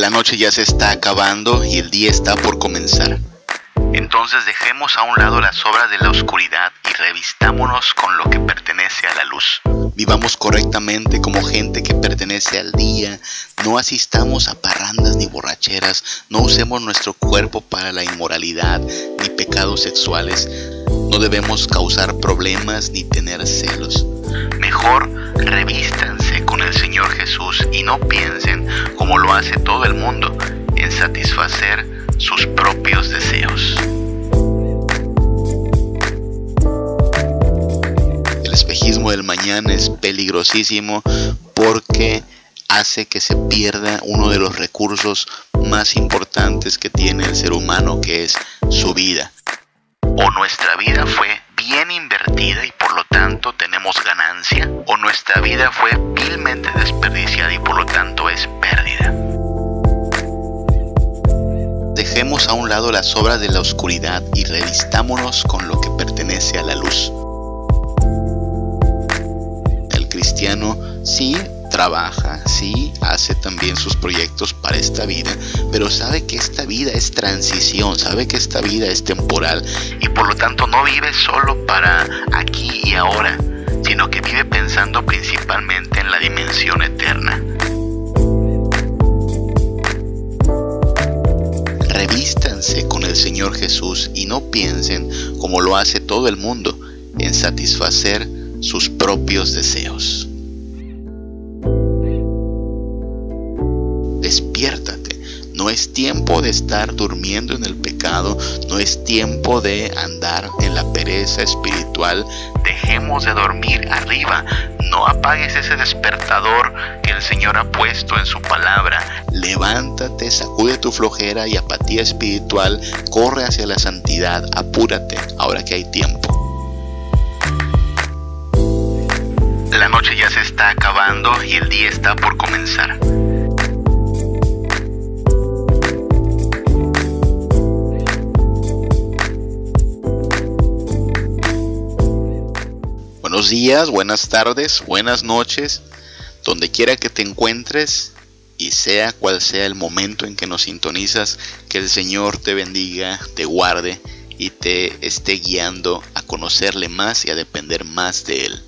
La noche ya se está acabando y el día está por comenzar. Entonces dejemos a un lado las obras de la oscuridad y revistámonos con lo que pertenece a la luz. Vivamos correctamente como gente que pertenece al día, no asistamos a parrandas ni borracheras, no usemos nuestro cuerpo para la inmoralidad ni pecados sexuales, no debemos causar problemas ni tener celos. Mejor revístanse con el Señor Jesús y no piensen, como lo hace todo el mundo, en satisfacer sus propios deseos. El espejismo del mañana es peligrosísimo porque hace que se pierda uno de los recursos más importantes que tiene el ser humano, que es su vida. O nuestra vida fue bien invertida y por lo tanto tenemos ganancia, o nuestra vida fue vilmente desperdiciada y por lo tanto es pérdida. Dejemos a un lado las obras de la oscuridad y revistámonos con lo que pertenece a la luz. El cristiano sí trabaja, sí hace también sus proyectos para esta vida, pero sabe que esta vida es transición, sabe que esta vida es temporal y por lo tanto no vive solo para aquí y ahora, sino que vive pensando principalmente en la dimensión eterna. Revístanse con el Señor Jesús y no piensen, como lo hace todo el mundo, en satisfacer sus propios deseos. No es tiempo de estar durmiendo en el pecado, no es tiempo de andar en la pereza espiritual. Dejemos de dormir arriba, no apagues ese despertador que el Señor ha puesto en su palabra. Levántate, sacude tu flojera y apatía espiritual, corre hacia la santidad, apúrate, ahora que hay tiempo. La noche ya se está acabando y el día está por comenzar. Buenos días, buenas tardes, buenas noches, donde quiera que te encuentres y sea cual sea el momento en que nos sintonizas, que el Señor te bendiga, te guarde y te esté guiando a conocerle más y a depender más de Él.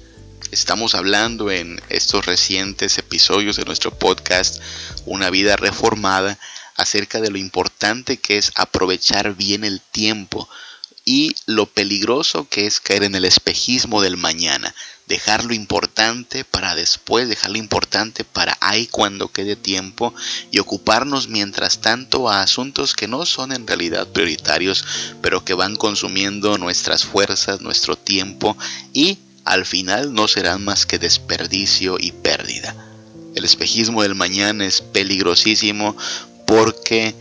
Estamos hablando en estos recientes episodios de nuestro podcast Una vida reformada acerca de lo importante que es aprovechar bien el tiempo y lo peligroso que es caer en el espejismo del mañana, dejar lo importante para después, dejar lo importante para ahí cuando quede tiempo y ocuparnos mientras tanto a asuntos que no son en realidad prioritarios, pero que van consumiendo nuestras fuerzas, nuestro tiempo y al final no serán más que desperdicio y pérdida. El espejismo del mañana es peligrosísimo porque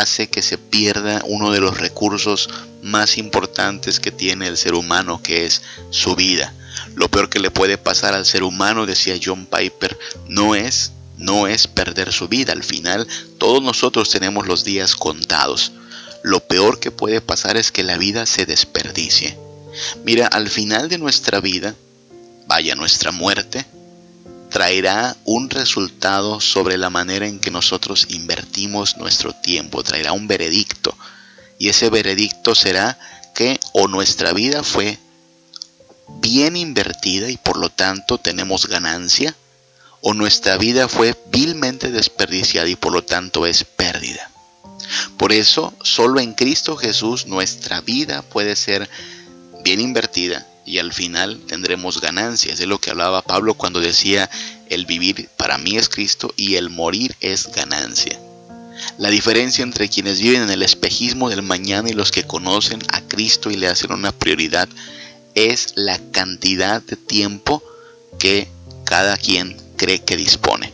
hace que se pierda uno de los recursos más importantes que tiene el ser humano, que es su vida. Lo peor que le puede pasar al ser humano, decía John Piper, no es no es perder su vida. Al final, todos nosotros tenemos los días contados. Lo peor que puede pasar es que la vida se desperdicie. Mira, al final de nuestra vida, vaya nuestra muerte, traerá un resultado sobre la manera en que nosotros invertimos nuestro tiempo, traerá un veredicto. Y ese veredicto será que o nuestra vida fue bien invertida y por lo tanto tenemos ganancia, o nuestra vida fue vilmente desperdiciada y por lo tanto es pérdida. Por eso, solo en Cristo Jesús nuestra vida puede ser bien invertida y al final tendremos ganancias. Es lo que hablaba Pablo cuando decía, el vivir para mí es Cristo y el morir es ganancia. La diferencia entre quienes viven en el espejismo del mañana y los que conocen a Cristo y le hacen una prioridad es la cantidad de tiempo que cada quien cree que dispone.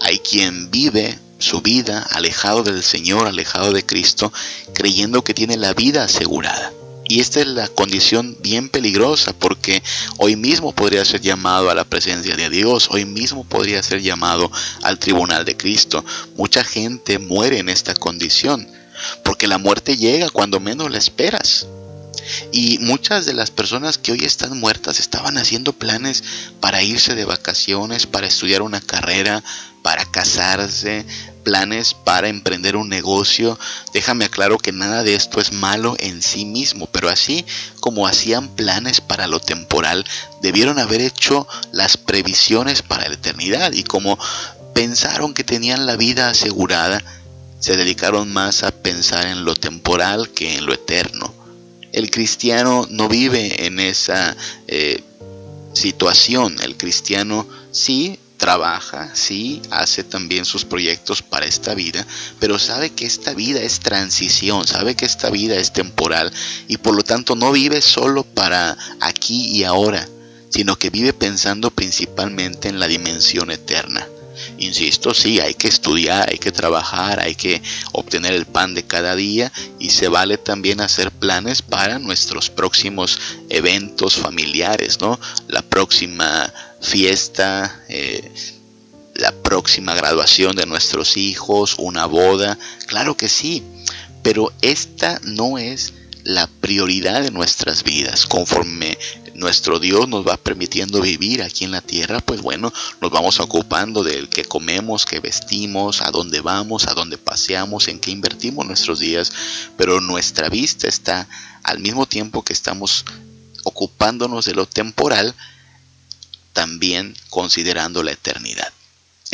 Hay quien vive su vida alejado del Señor, alejado de Cristo, creyendo que tiene la vida asegurada. Y esta es la condición bien peligrosa porque hoy mismo podría ser llamado a la presencia de Dios, hoy mismo podría ser llamado al tribunal de Cristo. Mucha gente muere en esta condición porque la muerte llega cuando menos la esperas. Y muchas de las personas que hoy están muertas estaban haciendo planes para irse de vacaciones, para estudiar una carrera, para casarse, planes para emprender un negocio. Déjame aclaro que nada de esto es malo en sí mismo, pero así como hacían planes para lo temporal, debieron haber hecho las previsiones para la eternidad y como pensaron que tenían la vida asegurada, se dedicaron más a pensar en lo temporal que en lo eterno. El cristiano no vive en esa eh, situación. El cristiano sí trabaja, sí hace también sus proyectos para esta vida, pero sabe que esta vida es transición, sabe que esta vida es temporal y por lo tanto no vive solo para aquí y ahora, sino que vive pensando principalmente en la dimensión eterna. Insisto, sí, hay que estudiar, hay que trabajar, hay que obtener el pan de cada día y se vale también hacer planes para nuestros próximos eventos familiares, ¿no? La próxima fiesta, eh, la próxima graduación de nuestros hijos, una boda, claro que sí, pero esta no es la prioridad de nuestras vidas. Conforme nuestro Dios nos va permitiendo vivir aquí en la tierra, pues bueno, nos vamos ocupando del que comemos, que vestimos, a dónde vamos, a dónde paseamos, en qué invertimos nuestros días, pero nuestra vista está al mismo tiempo que estamos ocupándonos de lo temporal, también considerando la eternidad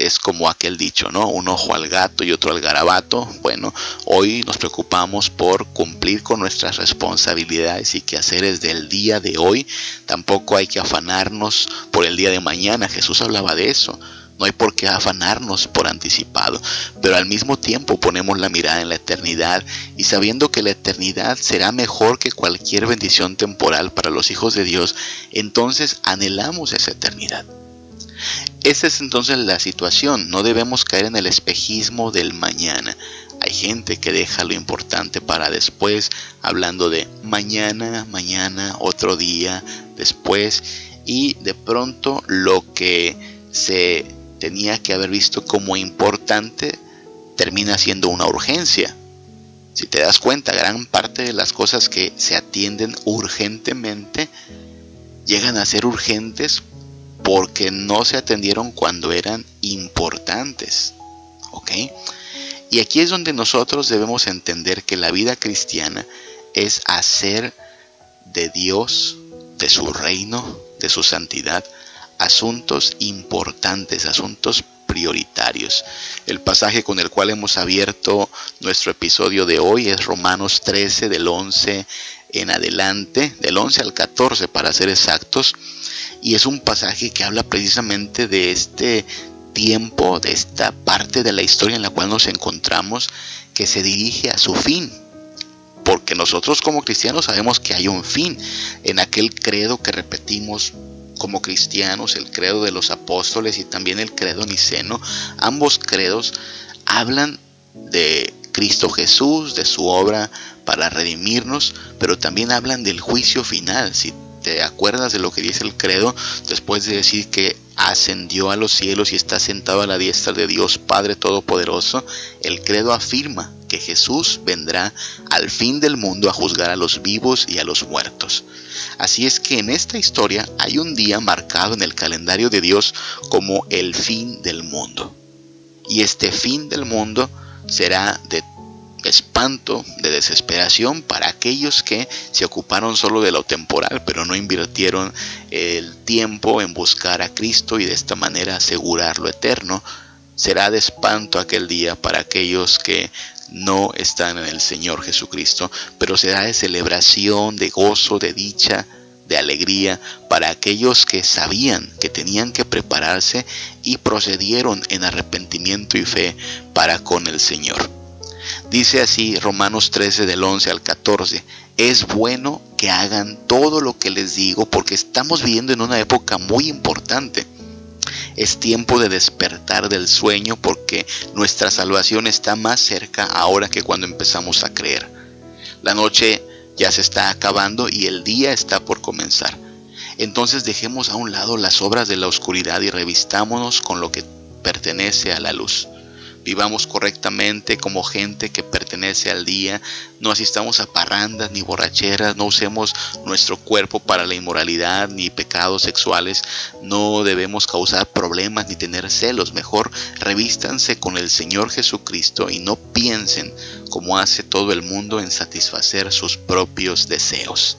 es como aquel dicho, ¿no? Un ojo al gato y otro al garabato. Bueno, hoy nos preocupamos por cumplir con nuestras responsabilidades y quehaceres del día de hoy. Tampoco hay que afanarnos por el día de mañana. Jesús hablaba de eso. No hay por qué afanarnos por anticipado, pero al mismo tiempo ponemos la mirada en la eternidad y sabiendo que la eternidad será mejor que cualquier bendición temporal para los hijos de Dios, entonces anhelamos esa eternidad. Esa es entonces la situación, no debemos caer en el espejismo del mañana. Hay gente que deja lo importante para después, hablando de mañana, mañana, otro día, después, y de pronto lo que se tenía que haber visto como importante termina siendo una urgencia. Si te das cuenta, gran parte de las cosas que se atienden urgentemente llegan a ser urgentes porque no se atendieron cuando eran importantes. ¿Ok? Y aquí es donde nosotros debemos entender que la vida cristiana es hacer de Dios, de su reino, de su santidad, asuntos importantes, asuntos prioritarios. El pasaje con el cual hemos abierto nuestro episodio de hoy es Romanos 13 del 11 en adelante, del 11 al 14 para ser exactos, y es un pasaje que habla precisamente de este tiempo, de esta parte de la historia en la cual nos encontramos, que se dirige a su fin. Porque nosotros como cristianos sabemos que hay un fin en aquel credo que repetimos como cristianos, el credo de los apóstoles y también el credo niceno. Ambos credos hablan de Cristo Jesús, de su obra para redimirnos, pero también hablan del juicio final. Te acuerdas de lo que dice el credo después de decir que ascendió a los cielos y está sentado a la diestra de Dios Padre Todopoderoso, el credo afirma que Jesús vendrá al fin del mundo a juzgar a los vivos y a los muertos. Así es que en esta historia hay un día marcado en el calendario de Dios como el fin del mundo. Y este fin del mundo será de de desesperación para aquellos que se ocuparon solo de lo temporal, pero no invirtieron el tiempo en buscar a Cristo y de esta manera asegurar lo eterno. Será de espanto aquel día para aquellos que no están en el Señor Jesucristo, pero será de celebración, de gozo, de dicha, de alegría para aquellos que sabían que tenían que prepararse y procedieron en arrepentimiento y fe para con el Señor. Dice así Romanos 13 del 11 al 14, es bueno que hagan todo lo que les digo porque estamos viviendo en una época muy importante. Es tiempo de despertar del sueño porque nuestra salvación está más cerca ahora que cuando empezamos a creer. La noche ya se está acabando y el día está por comenzar. Entonces dejemos a un lado las obras de la oscuridad y revistámonos con lo que pertenece a la luz vivamos correctamente como gente que pertenece al día, no asistamos a parrandas ni borracheras, no usemos nuestro cuerpo para la inmoralidad ni pecados sexuales, no debemos causar problemas ni tener celos, mejor revístanse con el Señor Jesucristo y no piensen como hace todo el mundo en satisfacer sus propios deseos.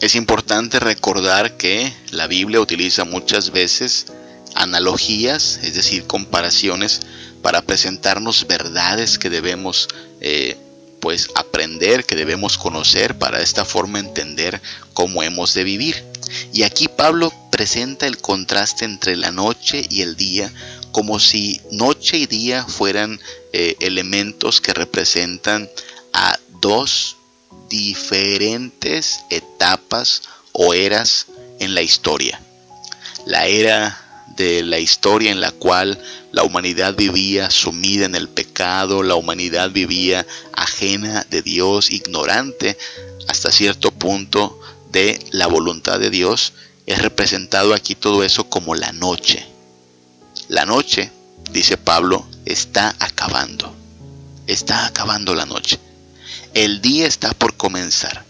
Es importante recordar que la Biblia utiliza muchas veces analogías, es decir, comparaciones para presentarnos verdades que debemos eh, pues aprender, que debemos conocer para de esta forma entender cómo hemos de vivir. Y aquí Pablo presenta el contraste entre la noche y el día como si noche y día fueran eh, elementos que representan a dos diferentes etapas o eras en la historia. La era de la historia en la cual la humanidad vivía sumida en el pecado, la humanidad vivía ajena de Dios, ignorante hasta cierto punto de la voluntad de Dios, es representado aquí todo eso como la noche. La noche, dice Pablo, está acabando. Está acabando la noche. El día está por comenzar.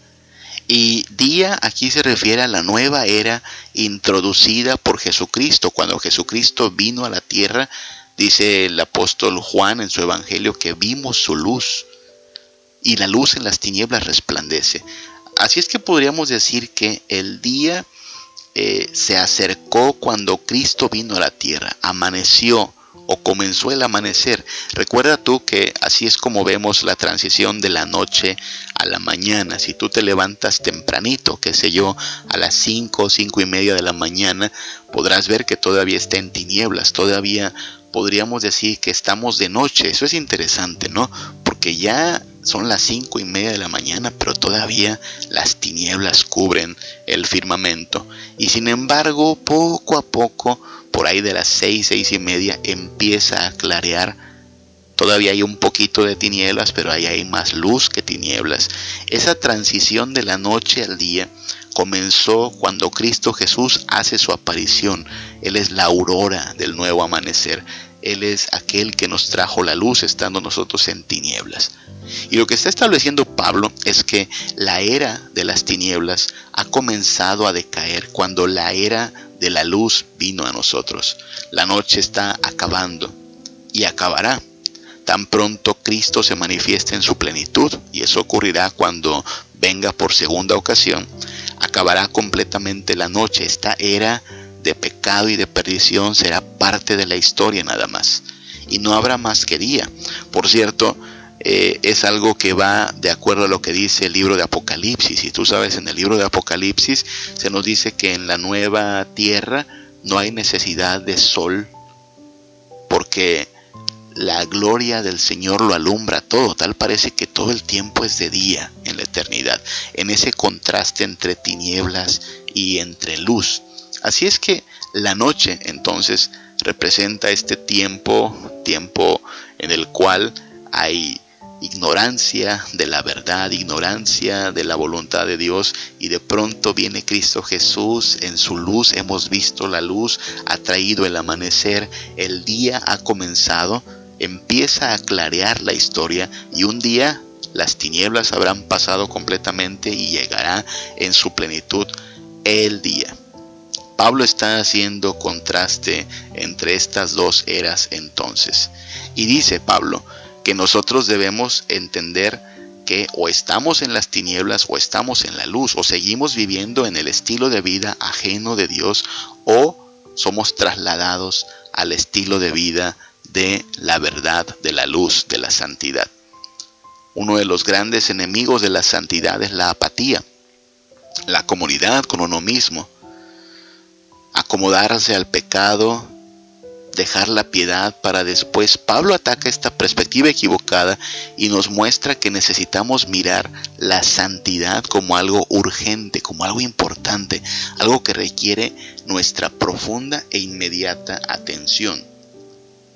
Y día aquí se refiere a la nueva era introducida por Jesucristo. Cuando Jesucristo vino a la tierra, dice el apóstol Juan en su evangelio que vimos su luz y la luz en las tinieblas resplandece. Así es que podríamos decir que el día eh, se acercó cuando Cristo vino a la tierra, amaneció o comenzó el amanecer. Recuerda tú que así es como vemos la transición de la noche a la mañana. Si tú te levantas tempranito, qué sé yo, a las 5 o 5 y media de la mañana, podrás ver que todavía está en tinieblas, todavía podríamos decir que estamos de noche. Eso es interesante, ¿no? Porque ya son las cinco y media de la mañana, pero todavía las tinieblas cubren el firmamento. Y sin embargo, poco a poco por ahí de las seis, seis y media empieza a clarear. Todavía hay un poquito de tinieblas, pero ahí hay más luz que tinieblas. Esa transición de la noche al día comenzó cuando Cristo Jesús hace su aparición. Él es la aurora del nuevo amanecer. Él es aquel que nos trajo la luz estando nosotros en tinieblas. Y lo que está estableciendo Pablo es que la era de las tinieblas ha comenzado a decaer cuando la era de la luz vino a nosotros. La noche está acabando y acabará. Tan pronto Cristo se manifieste en su plenitud, y eso ocurrirá cuando venga por segunda ocasión, acabará completamente la noche. Esta era de pecado y de perdición será parte de la historia nada más. Y no habrá más que día. Por cierto, eh, es algo que va de acuerdo a lo que dice el libro de Apocalipsis. Y tú sabes, en el libro de Apocalipsis se nos dice que en la nueva tierra no hay necesidad de sol porque la gloria del Señor lo alumbra todo. Tal parece que todo el tiempo es de día en la eternidad, en ese contraste entre tinieblas y entre luz. Así es que la noche entonces representa este tiempo, tiempo en el cual hay ignorancia de la verdad, ignorancia de la voluntad de Dios y de pronto viene Cristo Jesús, en su luz hemos visto la luz, ha traído el amanecer, el día ha comenzado, empieza a clarear la historia y un día las tinieblas habrán pasado completamente y llegará en su plenitud el día. Pablo está haciendo contraste entre estas dos eras entonces. Y dice Pablo, que nosotros debemos entender que o estamos en las tinieblas o estamos en la luz, o seguimos viviendo en el estilo de vida ajeno de Dios, o somos trasladados al estilo de vida de la verdad, de la luz, de la santidad. Uno de los grandes enemigos de la santidad es la apatía, la comunidad con uno mismo, acomodarse al pecado dejar la piedad para después. Pablo ataca esta perspectiva equivocada y nos muestra que necesitamos mirar la santidad como algo urgente, como algo importante, algo que requiere nuestra profunda e inmediata atención.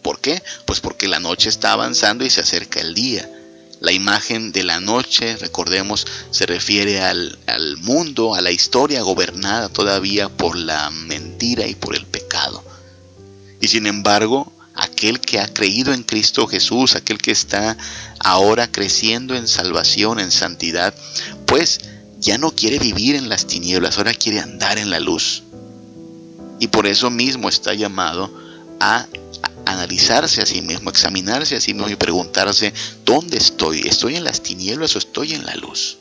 ¿Por qué? Pues porque la noche está avanzando y se acerca el día. La imagen de la noche, recordemos, se refiere al, al, mundo, a la historia gobernada todavía por la mentira y por el pecado. Y sin embargo, aquel que ha creído en Cristo Jesús, aquel que está ahora creciendo en salvación, en santidad, pues ya no quiere vivir en las tinieblas, ahora quiere andar en la luz. Y por eso mismo está llamado a analizarse a sí mismo, examinarse a sí mismo y preguntarse, ¿dónde estoy? ¿Estoy en las tinieblas o estoy en la luz?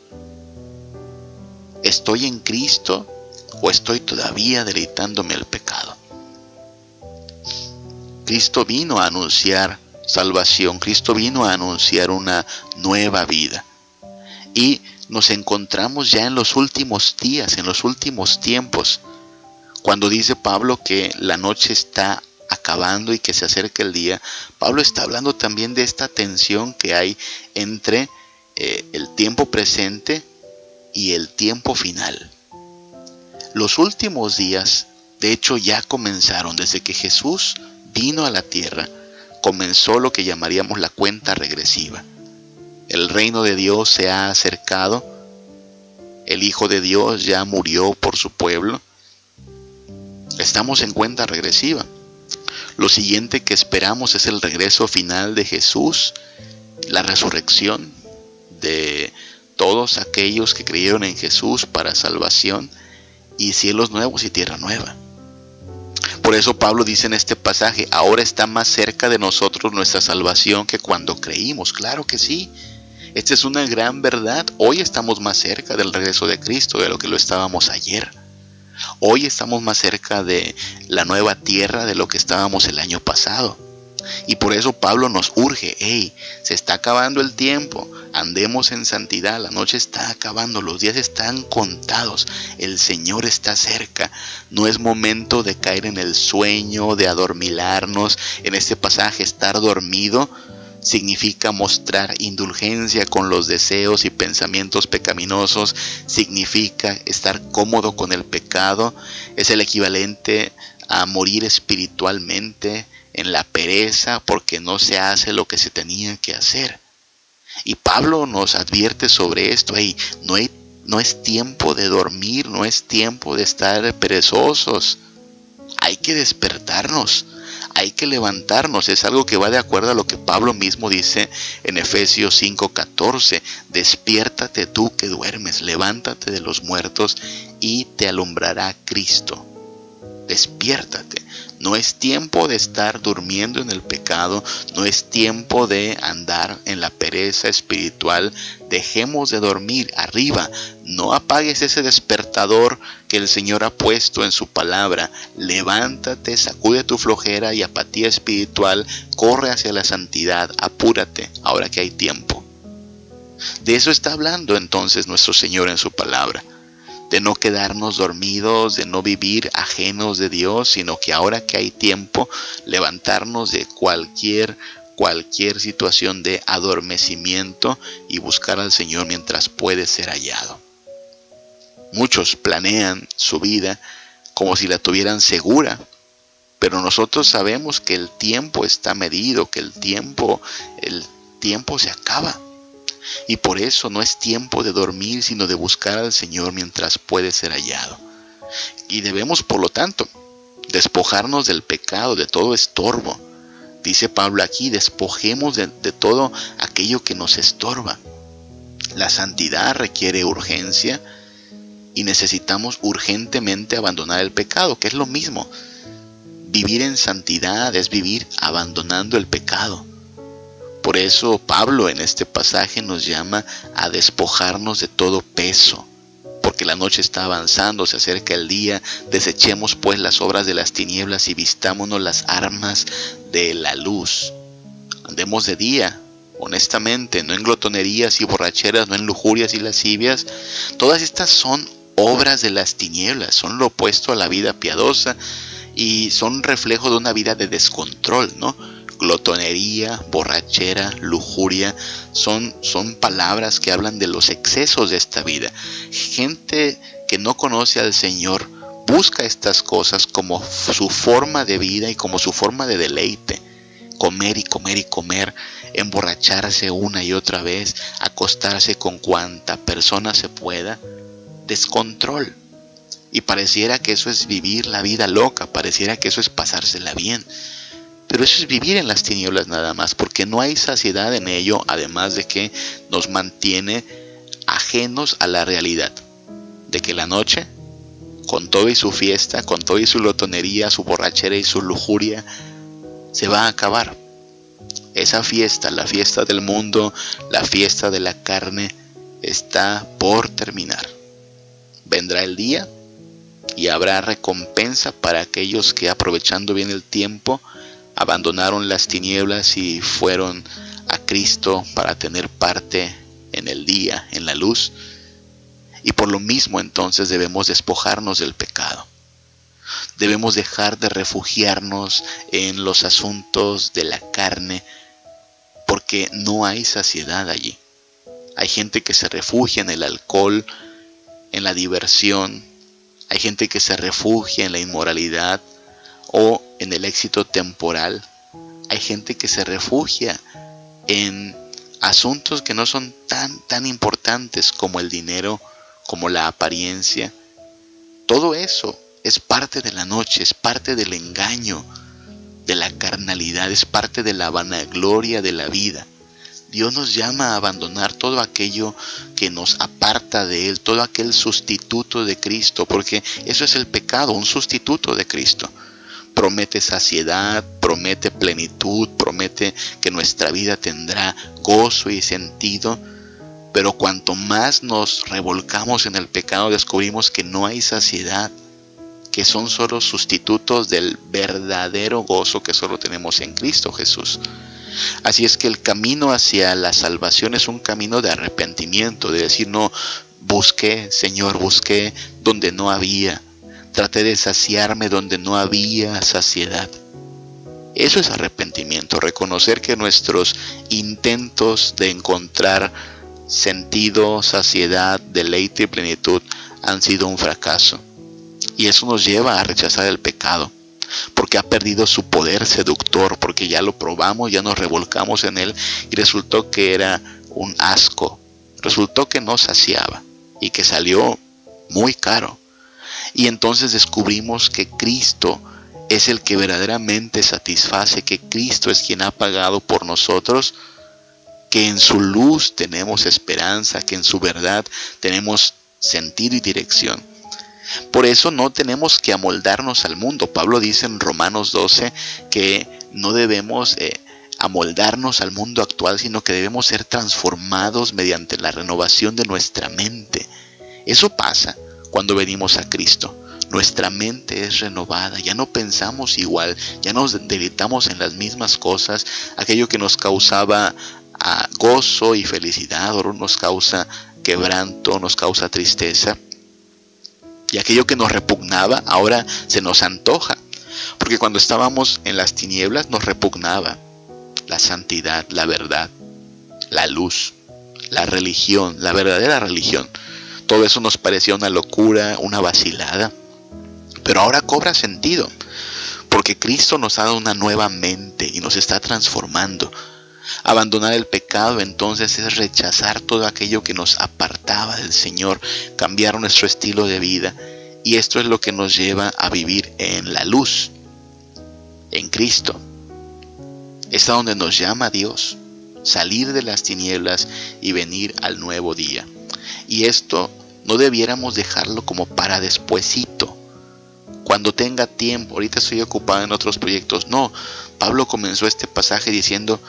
¿Estoy en Cristo o estoy todavía deleitándome el pecado? Cristo vino a anunciar salvación, Cristo vino a anunciar una nueva vida. Y nos encontramos ya en los últimos días, en los últimos tiempos, cuando dice Pablo que la noche está y que se acerca el día, Pablo está hablando también de esta tensión que hay entre eh, el tiempo presente y el tiempo final. Los últimos días, de hecho, ya comenzaron desde que Jesús vino a la tierra, comenzó lo que llamaríamos la cuenta regresiva. El reino de Dios se ha acercado, el Hijo de Dios ya murió por su pueblo. Estamos en cuenta regresiva. Lo siguiente que esperamos es el regreso final de Jesús, la resurrección de todos aquellos que creyeron en Jesús para salvación y cielos nuevos y tierra nueva. Por eso Pablo dice en este pasaje, ahora está más cerca de nosotros nuestra salvación que cuando creímos. Claro que sí. Esta es una gran verdad. Hoy estamos más cerca del regreso de Cristo de lo que lo estábamos ayer. Hoy estamos más cerca de la nueva tierra de lo que estábamos el año pasado. Y por eso Pablo nos urge, hey, se está acabando el tiempo, andemos en santidad, la noche está acabando, los días están contados, el Señor está cerca, no es momento de caer en el sueño, de adormilarnos, en este pasaje estar dormido significa mostrar indulgencia con los deseos y pensamientos pecaminosos, significa estar cómodo con el pecado, es el equivalente a morir espiritualmente en la pereza porque no se hace lo que se tenía que hacer. Y Pablo nos advierte sobre esto, no, no es tiempo de dormir, no es tiempo de estar perezosos, hay que despertarnos hay que levantarnos. Es algo que va de acuerdo a lo que Pablo mismo dice en Efesios 5:14. Despiértate tú que duermes, levántate de los muertos y te alumbrará Cristo. Despiértate. No es tiempo de estar durmiendo en el pecado, no es tiempo de andar en la pereza espiritual. Dejemos de dormir arriba. No apagues ese despertador que el Señor ha puesto en su palabra. Levántate, sacude tu flojera y apatía espiritual, corre hacia la santidad, apúrate ahora que hay tiempo. De eso está hablando entonces nuestro Señor en su palabra de no quedarnos dormidos, de no vivir ajenos de Dios, sino que ahora que hay tiempo, levantarnos de cualquier cualquier situación de adormecimiento y buscar al Señor mientras puede ser hallado. Muchos planean su vida como si la tuvieran segura, pero nosotros sabemos que el tiempo está medido, que el tiempo el tiempo se acaba. Y por eso no es tiempo de dormir, sino de buscar al Señor mientras puede ser hallado. Y debemos, por lo tanto, despojarnos del pecado, de todo estorbo. Dice Pablo aquí, despojemos de, todo aquello que nos estorba. La santidad requiere urgencia y necesitamos urgentemente abandonar el pecado, que es lo mismo. Vivir en santidad es vivir abandonando el pecado. Por eso Pablo en este pasaje nos llama a despojarnos de todo peso, porque la noche está avanzando, se acerca el día, desechemos pues las obras de las tinieblas y vistámonos las armas de la luz. Andemos de día, honestamente, no en glotonerías y borracheras, no en lujurias y lascivias. Todas estas son obras de las tinieblas, son lo opuesto a la vida piadosa y son reflejo de una vida de descontrol, ¿no? Glotonería, borrachera, lujuria, son, son palabras que hablan de los excesos de esta vida. Gente que no conoce al Señor busca estas cosas como su forma de vida y como su forma de deleite. Comer y comer y comer, emborracharse una y otra vez, acostarse con cuanta persona se pueda. Descontrol. Y pareciera que eso es vivir la vida loca, pareciera que eso es pasársela bien. Pero eso es vivir en las tinieblas nada más, porque no hay saciedad en ello, además de que nos mantiene ajenos a la realidad, de que la noche, con todo y su fiesta, con todo y su lotonería, su borrachera y su lujuria, se va a acabar. Esa fiesta, la fiesta del mundo, la fiesta de la carne, está por terminar. Vendrá el día y habrá recompensa para aquellos que aprovechando bien el tiempo abandonaron las tinieblas y fueron a Cristo para tener parte en el día, en la luz. Y por lo mismo entonces debemos despojarnos del pecado. Debemos dejar de refugiarnos en los asuntos de la carne porque no hay saciedad allí. Hay gente que se refugia en el alcohol, en la diversión. Hay gente que se refugia en la inmoralidad o en el éxito temporal. Hay gente que se refugia en asuntos que no son tan tan importantes como el dinero, como la apariencia. Todo eso es parte de la noche, es parte del engaño, de la carnalidad, es parte de la vanagloria de la vida. Dios nos llama a abandonar todo aquello que nos aparta de Él, todo aquel sustituto de Cristo, porque eso es el pecado, un sustituto de Cristo promete saciedad, promete plenitud, promete que nuestra vida tendrá gozo y sentido. Pero cuanto más nos revolcamos en el pecado, descubrimos que no hay saciedad, que son solo sustitutos del verdadero gozo que solo tenemos en Cristo Jesús. Así es que el camino hacia la salvación es un camino de arrepentimiento, de decir, no, busqué, Señor, busqué donde no había, Traté de saciarme donde no había saciedad. Eso es arrepentimiento, reconocer que nuestros intentos de encontrar sentido, saciedad, deleite y plenitud han sido un fracaso. Y eso nos lleva a rechazar el pecado, porque ha perdido su poder seductor, porque ya lo probamos, ya nos revolcamos en él y resultó que era un asco, resultó que no saciaba y que salió muy caro. Y entonces descubrimos que Cristo es el que verdaderamente satisface, que Cristo es quien ha pagado por nosotros, que en su luz tenemos esperanza, que en su verdad tenemos sentido y dirección. Por eso no tenemos que amoldarnos al mundo. Pablo dice en Romanos 12 que no debemos eh, amoldarnos al mundo actual, sino que debemos ser transformados mediante la renovación de nuestra mente. Eso pasa cuando venimos a Cristo. Nuestra mente es renovada, ya no pensamos igual, ya nos deleitamos en las mismas cosas, aquello que nos causaba ah, gozo y felicidad, ahora nos causa quebranto, nos causa tristeza. Y aquello que nos repugnaba, ahora se nos antoja. Porque cuando estábamos en las tinieblas nos repugnaba la santidad, la verdad, la luz, la religión, la verdadera religión. Todo eso nos parecía una locura, una vacilada. Pero ahora cobra sentido, porque Cristo nos ha dado una nueva mente y nos está transformando. Abandonar el pecado entonces es rechazar todo aquello que nos apartaba del Señor, cambiar nuestro estilo de vida. Y esto es lo que nos lleva a vivir en la luz, en Cristo. Es a donde nos llama Dios, salir de las tinieblas y venir al nuevo día. Y esto no debiéramos dejarlo como para despuesito. Cuando tenga tiempo, ahorita estoy ocupado en otros proyectos. No, Pablo comenzó este pasaje diciendo,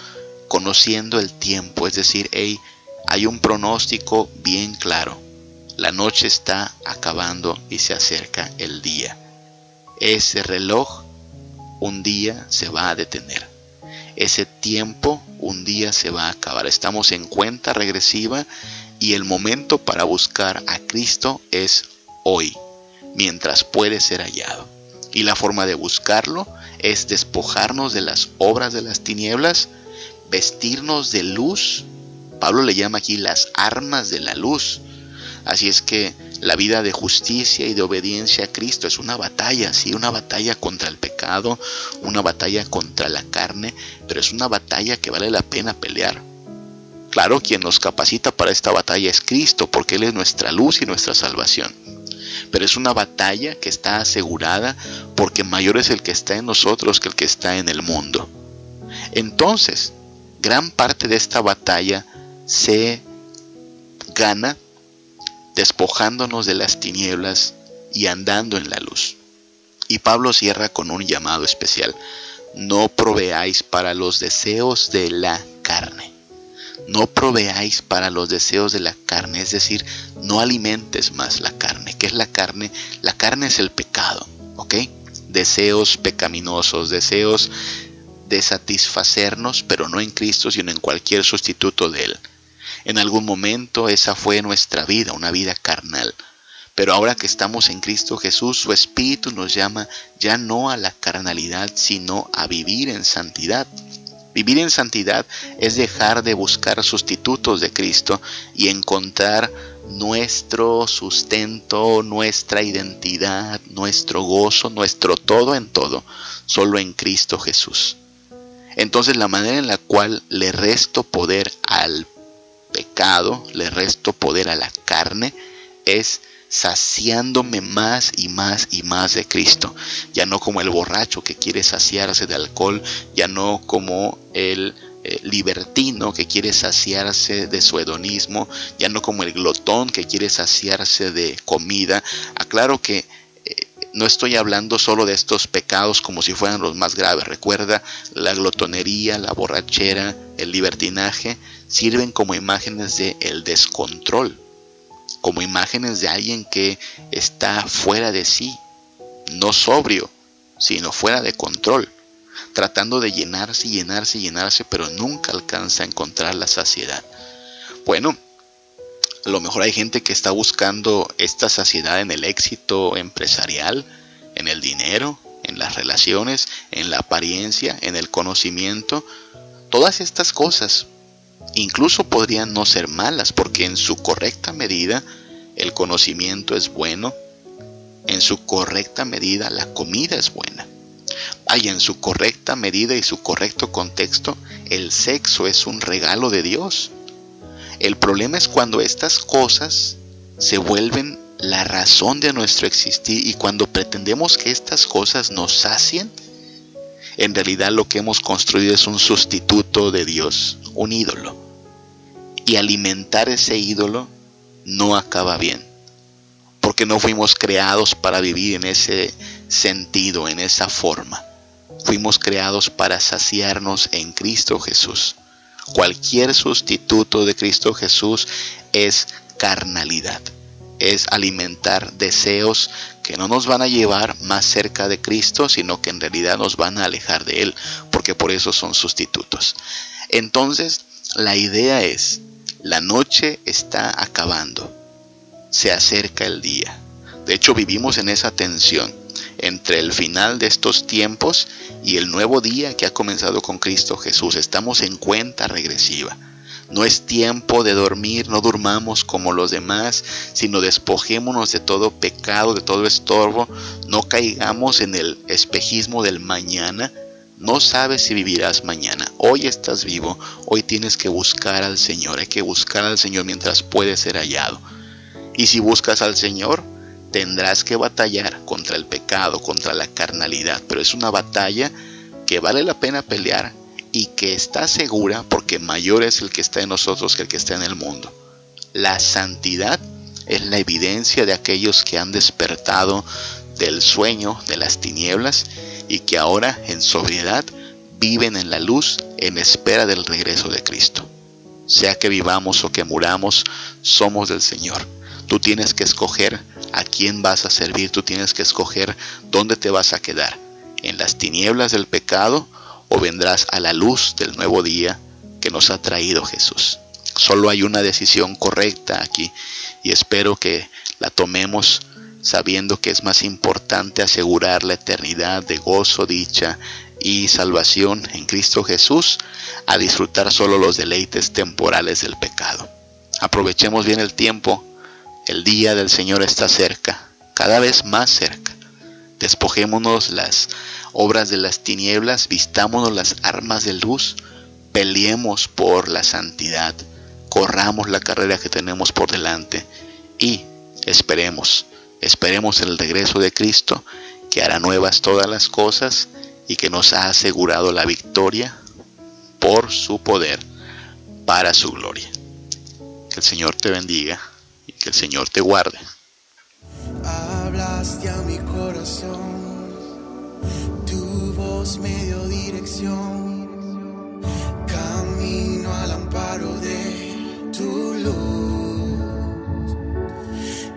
conociendo el tiempo, es decir, hey, hay un pronóstico bien claro. La noche está acabando y se acerca el día. Ese reloj un día se va a detener. Ese tiempo un día se va a acabar. Estamos en cuenta regresiva y el momento para buscar a Cristo es hoy, mientras puede ser hallado. Y la forma de buscarlo es despojarnos de las obras de las tinieblas, vestirnos de luz. Pablo le llama aquí las armas de la luz. Así es que la vida de justicia y de obediencia a Cristo es una batalla, sí, una batalla contra el pecado, una batalla contra la carne, pero es una batalla que vale la pena pelear. Claro, quien nos capacita para esta batalla es Cristo, porque Él es nuestra luz y nuestra salvación. pero es una batalla que está asegurada porque mayor es el que está en nosotros que el que está en el mundo. Entonces, gran parte de esta batalla se gana despojándonos de las tinieblas y andando en la luz. Y Pablo cierra con un llamado especial. No proveáis para los deseos de la carne. No proveáis para los deseos de la carne, es decir, no alimentes más la carne. ¿Qué es la carne? La carne es el pecado, ¿ok? Deseos pecaminosos, deseos de satisfacernos, pero no en Cristo, sino en cualquier sustituto de Él. En algún momento esa fue nuestra vida, una vida carnal. Pero ahora que estamos en Cristo Jesús, su Espíritu nos llama ya no a la carnalidad, sino a vivir en santidad. Vivir en santidad es dejar de buscar sustitutos de Cristo y encontrar nuestro sustento, nuestra identidad, nuestro gozo, nuestro todo en todo, solo en Cristo Jesús. Entonces la manera en la cual le resto poder al pecado, le resto poder a la carne, es saciándome más y más y más de Cristo. Ya no como el borracho que quiere saciarse de alcohol, ya no como el eh, libertino que quiere saciarse de su hedonismo, ya no como el glotón que quiere saciarse de comida. Aclaro que eh, no estoy hablando solo de estos pecados como si fueran los más graves. Recuerda, la glotonería, la borrachera, el libertinaje sirven como imágenes de el descontrol como imágenes de alguien que está fuera de sí, no sobrio, sino fuera de control, tratando de llenarse llenarse llenarse, pero nunca alcanza a encontrar la saciedad. Bueno, a lo mejor hay gente que está buscando esta saciedad en el éxito empresarial, en el dinero, en las relaciones, en la apariencia, en el conocimiento. Todas estas cosas Incluso podrían no ser malas porque en su correcta medida el conocimiento es bueno, en su correcta medida la comida es buena. Vaya, en su correcta medida y su correcto contexto, el sexo es un regalo de Dios. El problema es cuando estas cosas se vuelven la razón de nuestro existir y cuando pretendemos que estas cosas nos sacien, en realidad lo que hemos construido es un sustituto de Dios, un ídolo. Y alimentar ese ídolo no acaba bien, porque no fuimos creados para vivir en ese sentido, en esa forma. Fuimos creados para saciarnos en Cristo Jesús. Cualquier sustituto de Cristo Jesús es carnalidad, es alimentar deseos que no nos van a llevar más cerca de Cristo, sino que en realidad nos van a alejar de Él, porque por eso son sustitutos. Entonces, la idea es, la noche está acabando, se acerca el día. De hecho, vivimos en esa tensión entre el final de estos tiempos y el nuevo día que ha comenzado con Cristo Jesús. Estamos en cuenta regresiva. No es tiempo de dormir, no durmamos como los demás, sino despojémonos de todo pecado, de todo estorbo, no caigamos en el espejismo del mañana. No sabes si vivirás mañana. Hoy estás vivo, hoy tienes que buscar al Señor, hay que buscar al Señor mientras puede ser hallado. Y si buscas al Señor, tendrás que batallar contra el pecado, contra la carnalidad, pero es una batalla que vale la pena pelear y que está segura porque mayor es el que está en nosotros que el que está en el mundo. La santidad es la evidencia de aquellos que han despertado del sueño, de las tinieblas, y que ahora en sobriedad viven en la luz en espera del regreso de Cristo. Sea que vivamos o que muramos, somos del Señor. Tú tienes que escoger a quién vas a servir, tú tienes que escoger dónde te vas a quedar, en las tinieblas del pecado o vendrás a la luz del nuevo día que nos ha traído Jesús. Solo hay una decisión correcta aquí y espero que la tomemos sabiendo que es más importante asegurar la eternidad de gozo, dicha y salvación en Cristo Jesús a disfrutar solo los deleites temporales del pecado. Aprovechemos bien el tiempo, el día del Señor está cerca, cada vez más cerca. Despojémonos las obras de las tinieblas, vistámonos las armas de luz, peleemos por la santidad, corramos la carrera que tenemos por delante y esperemos Esperemos el regreso de Cristo, que hará nuevas todas las cosas y que nos ha asegurado la victoria por su poder, para su gloria. Que el Señor te bendiga y que el Señor te guarde. Hablaste a mi corazón, tu voz me dio dirección, camino al amparo de tu luz.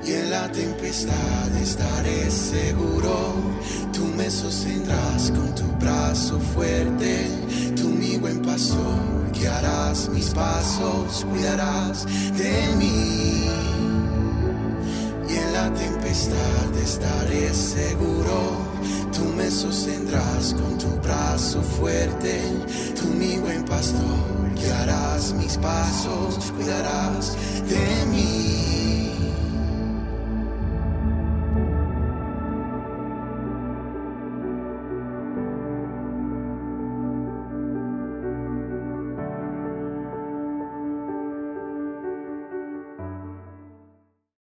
Y en la tempestad estaré seguro, tú me sostendrás con tu brazo fuerte, tú mi buen pastor, guiarás mis pasos, cuidarás de mí. Tempestad estaré seguro, tú me sostendrás con tu brazo fuerte, tú mi buen pastor, guiarás mis pasos, cuidarás de mí.